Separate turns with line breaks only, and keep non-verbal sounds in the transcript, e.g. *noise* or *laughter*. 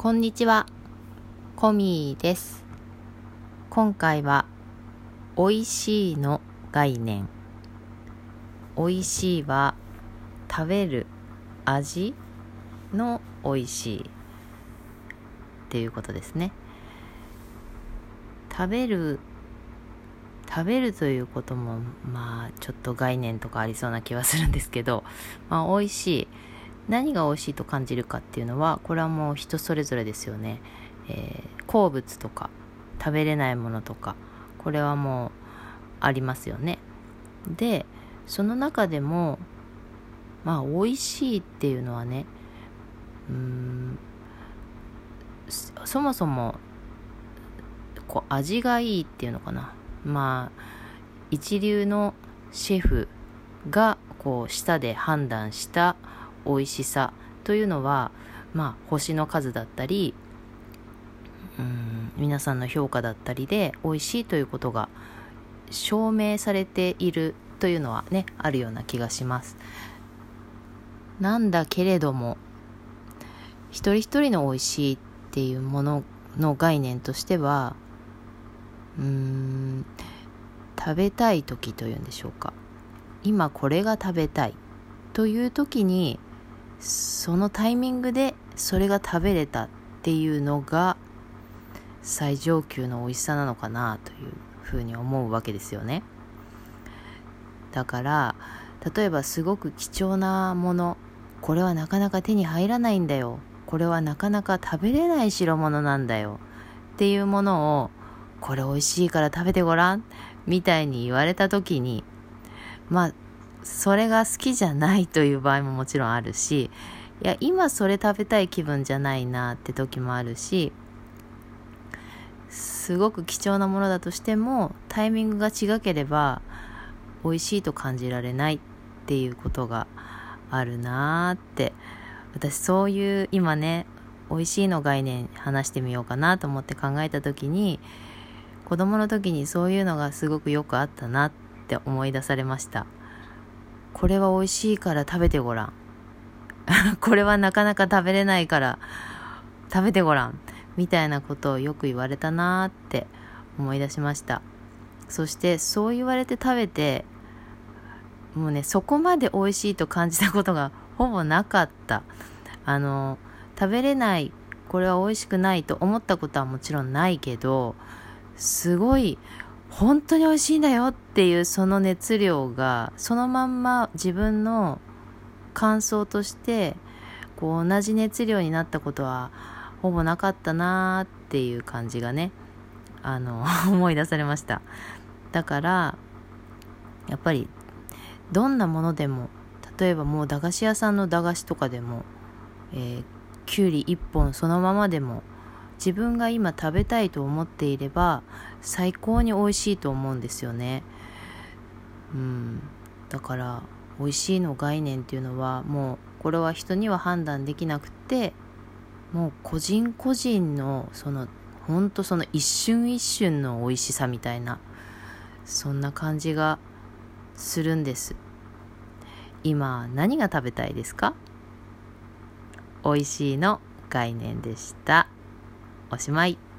こんにちは、コミーです。今回は、美味しいの概念。美味しいは、食べる味の美味しいっていうことですね。食べる食べるということもまあちょっと概念とかありそうな気はするんですけど、まあ、美味しい何が美味しいと感じるかっていうのはこれはもう人それぞれですよね、えー、好物とか食べれないものとかこれはもうありますよね。でその中でもまあ美味しいっていうのはねうんそもそもこう味がいいっていうのかな。まあ一流のシェフがこう舌で判断した美味しさというのは、まあ、星の数だったりうん皆さんの評価だったりで美味しいということが証明されているというのはねあるような気がします。なんだけれども一人一人の美味しいっていうものの概念としてはうーん食べたい時というんでしょうか。今これが食べたいという時にそのタイミングでそれが食べれたっていうのが最上級の美味しさなのかなというふうに思うわけですよね。だから例えばすごく貴重なものこれはなかなか手に入らないんだよ。これはなかなか食べれない代物なんだよ。っていうものをこれ美味しいから食べてごらん。みたいに言われた時にまあそれが好きじゃないという場合ももちろんあるしいや今それ食べたい気分じゃないなって時もあるしすごく貴重なものだとしてもタイミングが違ければ美味しいと感じられないっていうことがあるなーって私そういう今ね美味しいの概念話してみようかなと思って考えた時に子供の時にそういうのがすごくよくあったなって思い出されました。これは美味しいから食べてごらん。*laughs* これはなかなか食べれないから食べてごらん。みたいなことをよく言われたなーって思い出しました。そしてそう言われて食べて、もうね、そこまで美味しいと感じたことが *laughs* ほぼなかった。あの、食べれない、これは美味しくないと思ったことはもちろんないけど、すごい本当に美味しいんだよっていうその熱量がそのまんま自分の感想としてこう同じ熱量になったことはほぼなかったなーっていう感じがねあの *laughs* 思い出されました。だからやっぱりどんなものでも例えばもう駄菓子屋さんの駄菓子とかでも、えー、きゅうり1本そのままでも自分が今食べたいと思っていれば最高に美味しいと思うんですよね。うん。だから美味しいの概念っていうのはもうこれは人には判断できなくてもう個人個人のそのほんとその一瞬一瞬の美味しさみたいなそんな感じがするんです。今何が食べたいですか？美味しいの概念でした。おしまい。